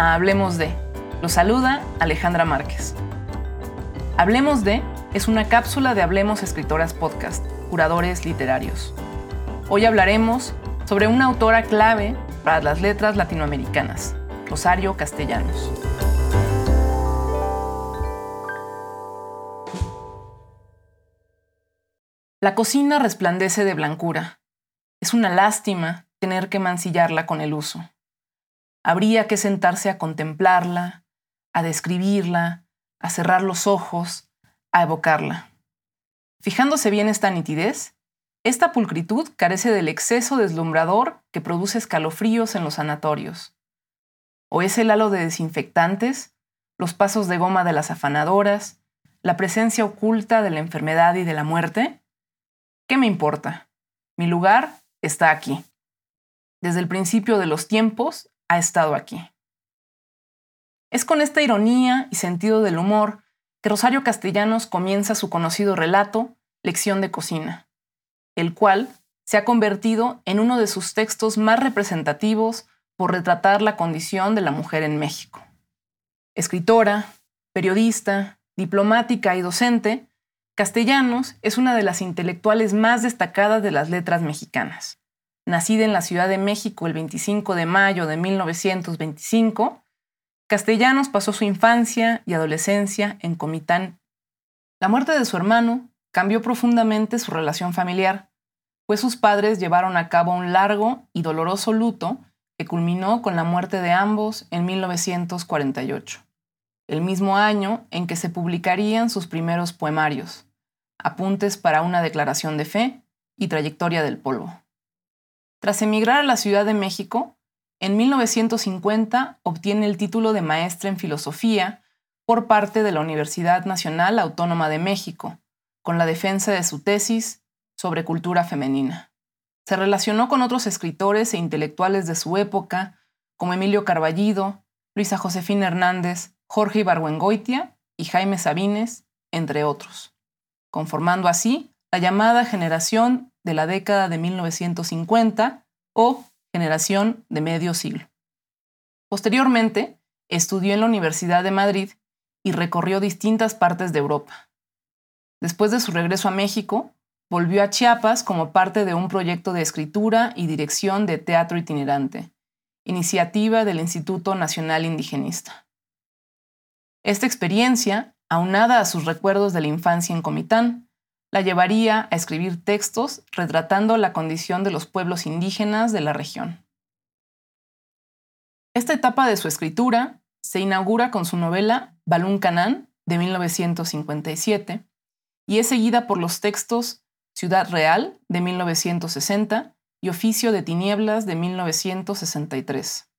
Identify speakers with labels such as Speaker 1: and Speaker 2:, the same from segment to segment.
Speaker 1: a Hablemos de. Los saluda Alejandra Márquez. Hablemos de es una cápsula de Hablemos Escritoras Podcast, curadores literarios. Hoy hablaremos sobre una autora clave para las letras latinoamericanas, Rosario Castellanos. La cocina resplandece de blancura. Es una lástima tener que mancillarla con el uso. Habría que sentarse a contemplarla, a describirla, a cerrar los ojos, a evocarla. Fijándose bien esta nitidez, esta pulcritud carece del exceso deslumbrador que produce escalofríos en los sanatorios. ¿O es el halo de desinfectantes, los pasos de goma de las afanadoras, la presencia oculta de la enfermedad y de la muerte? ¿Qué me importa? Mi lugar está aquí. Desde el principio de los tiempos ha estado aquí. Es con esta ironía y sentido del humor que Rosario Castellanos comienza su conocido relato, Lección de Cocina, el cual se ha convertido en uno de sus textos más representativos por retratar la condición de la mujer en México. Escritora, periodista, diplomática y docente, Castellanos es una de las intelectuales más destacadas de las letras mexicanas. Nacida en la Ciudad de México el 25 de mayo de 1925, Castellanos pasó su infancia y adolescencia en Comitán. La muerte de su hermano cambió profundamente su relación familiar, pues sus padres llevaron a cabo un largo y doloroso luto que culminó con la muerte de ambos en 1948, el mismo año en que se publicarían sus primeros poemarios, Apuntes para una declaración de fe y Trayectoria del polvo. Tras emigrar a la Ciudad de México, en 1950 obtiene el título de maestra en filosofía por parte de la Universidad Nacional Autónoma de México, con la defensa de su tesis sobre cultura femenina. Se relacionó con otros escritores e intelectuales de su época, como Emilio Carballido, Luisa Josefina Hernández, Jorge Ibargüengoitia y Jaime Sabines, entre otros conformando así la llamada generación de la década de 1950 o generación de medio siglo. Posteriormente, estudió en la Universidad de Madrid y recorrió distintas partes de Europa. Después de su regreso a México, volvió a Chiapas como parte de un proyecto de escritura y dirección de teatro itinerante, iniciativa del Instituto Nacional Indigenista. Esta experiencia aunada a sus recuerdos de la infancia en Comitán, la llevaría a escribir textos retratando la condición de los pueblos indígenas de la región. Esta etapa de su escritura se inaugura con su novela Balún Canán de 1957 y es seguida por los textos Ciudad Real de 1960 y Oficio de Tinieblas de 1963.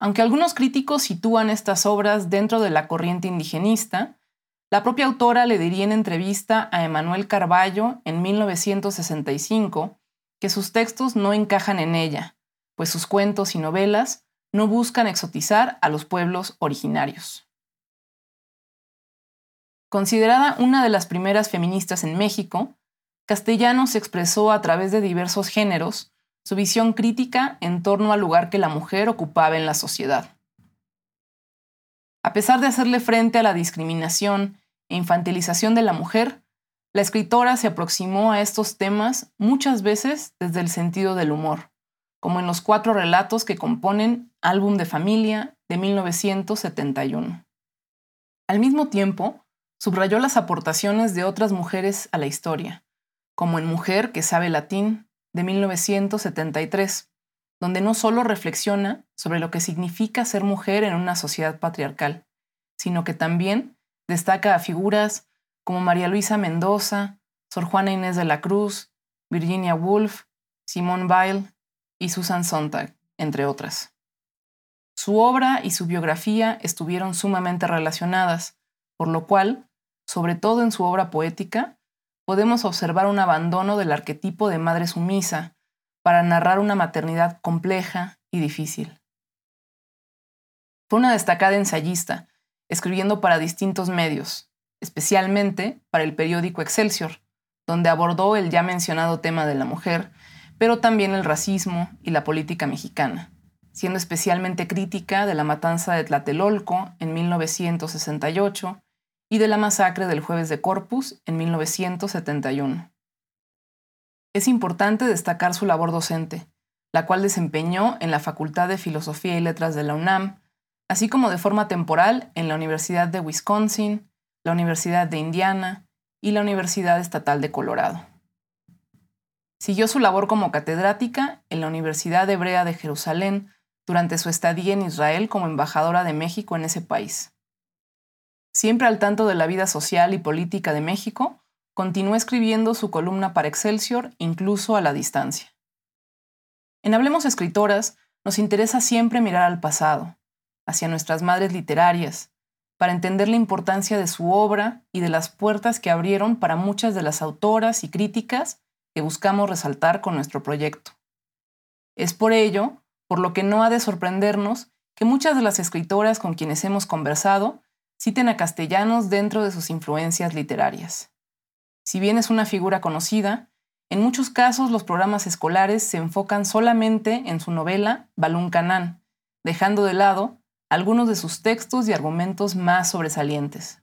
Speaker 1: Aunque algunos críticos sitúan estas obras dentro de la corriente indigenista, la propia autora le diría en entrevista a Emanuel Carballo en 1965 que sus textos no encajan en ella, pues sus cuentos y novelas no buscan exotizar a los pueblos originarios. Considerada una de las primeras feministas en México, Castellanos expresó a través de diversos géneros su visión crítica en torno al lugar que la mujer ocupaba en la sociedad. A pesar de hacerle frente a la discriminación e infantilización de la mujer, la escritora se aproximó a estos temas muchas veces desde el sentido del humor, como en los cuatro relatos que componen Álbum de Familia de 1971. Al mismo tiempo, subrayó las aportaciones de otras mujeres a la historia, como en Mujer que sabe latín de 1973, donde no solo reflexiona sobre lo que significa ser mujer en una sociedad patriarcal, sino que también destaca a figuras como María Luisa Mendoza, Sor Juana Inés de la Cruz, Virginia Woolf, Simone Weil y Susan Sontag, entre otras. Su obra y su biografía estuvieron sumamente relacionadas, por lo cual, sobre todo en su obra poética, podemos observar un abandono del arquetipo de madre sumisa para narrar una maternidad compleja y difícil. Fue una destacada ensayista, escribiendo para distintos medios, especialmente para el periódico Excelsior, donde abordó el ya mencionado tema de la mujer, pero también el racismo y la política mexicana, siendo especialmente crítica de la matanza de Tlatelolco en 1968 y de la masacre del jueves de Corpus en 1971. Es importante destacar su labor docente, la cual desempeñó en la Facultad de Filosofía y Letras de la UNAM, así como de forma temporal en la Universidad de Wisconsin, la Universidad de Indiana y la Universidad Estatal de Colorado. Siguió su labor como catedrática en la Universidad Hebrea de Jerusalén durante su estadía en Israel como embajadora de México en ese país. Siempre al tanto de la vida social y política de México, continuó escribiendo su columna para Excelsior incluso a la distancia. En Hablemos Escritoras nos interesa siempre mirar al pasado, hacia nuestras madres literarias, para entender la importancia de su obra y de las puertas que abrieron para muchas de las autoras y críticas que buscamos resaltar con nuestro proyecto. Es por ello, por lo que no ha de sorprendernos que muchas de las escritoras con quienes hemos conversado citen a castellanos dentro de sus influencias literarias. Si bien es una figura conocida, en muchos casos los programas escolares se enfocan solamente en su novela Balún Canán, dejando de lado algunos de sus textos y argumentos más sobresalientes.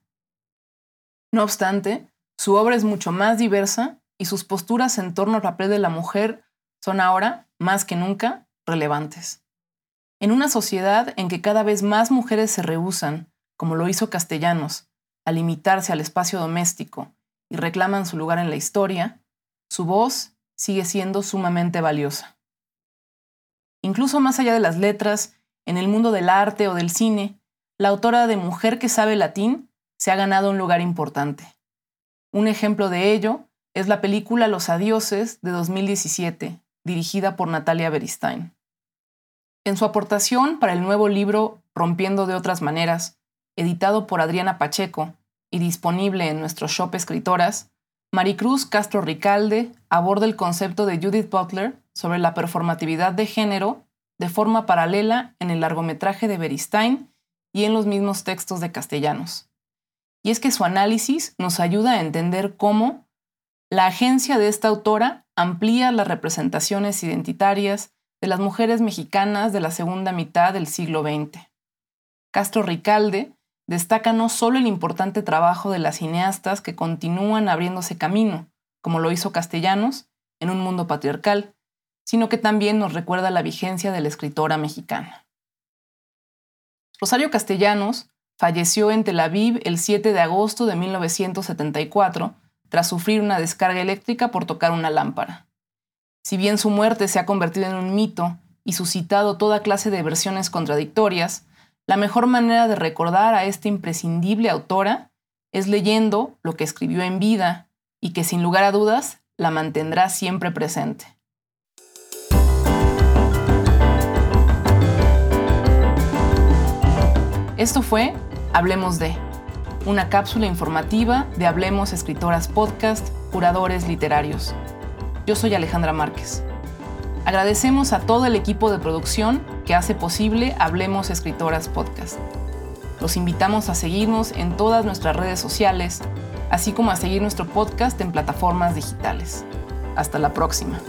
Speaker 1: No obstante, su obra es mucho más diversa y sus posturas en torno al papel de la mujer son ahora, más que nunca, relevantes. En una sociedad en que cada vez más mujeres se rehusan, como lo hizo Castellanos, a limitarse al espacio doméstico y reclaman su lugar en la historia, su voz sigue siendo sumamente valiosa. Incluso más allá de las letras, en el mundo del arte o del cine, la autora de Mujer que sabe latín se ha ganado un lugar importante. Un ejemplo de ello es la película Los Adioses de 2017, dirigida por Natalia Beristain. En su aportación para el nuevo libro Rompiendo de otras maneras, editado por Adriana Pacheco y disponible en nuestro shop escritoras, Maricruz Castro Ricalde aborda el concepto de Judith Butler sobre la performatividad de género de forma paralela en el largometraje de Beristain y en los mismos textos de castellanos. Y es que su análisis nos ayuda a entender cómo, la agencia de esta autora amplía las representaciones identitarias de las mujeres mexicanas de la segunda mitad del siglo XX. Castro Ricalde destaca no solo el importante trabajo de las cineastas que continúan abriéndose camino, como lo hizo Castellanos, en un mundo patriarcal, sino que también nos recuerda la vigencia de la escritora mexicana. Rosario Castellanos falleció en Tel Aviv el 7 de agosto de 1974 tras sufrir una descarga eléctrica por tocar una lámpara. Si bien su muerte se ha convertido en un mito y suscitado toda clase de versiones contradictorias, la mejor manera de recordar a esta imprescindible autora es leyendo lo que escribió en vida y que sin lugar a dudas la mantendrá siempre presente. Esto fue Hablemos de una cápsula informativa de Hablemos Escritoras Podcast, curadores literarios. Yo soy Alejandra Márquez. Agradecemos a todo el equipo de producción que hace posible Hablemos Escritoras Podcast. Los invitamos a seguirnos en todas nuestras redes sociales, así como a seguir nuestro podcast en plataformas digitales. Hasta la próxima.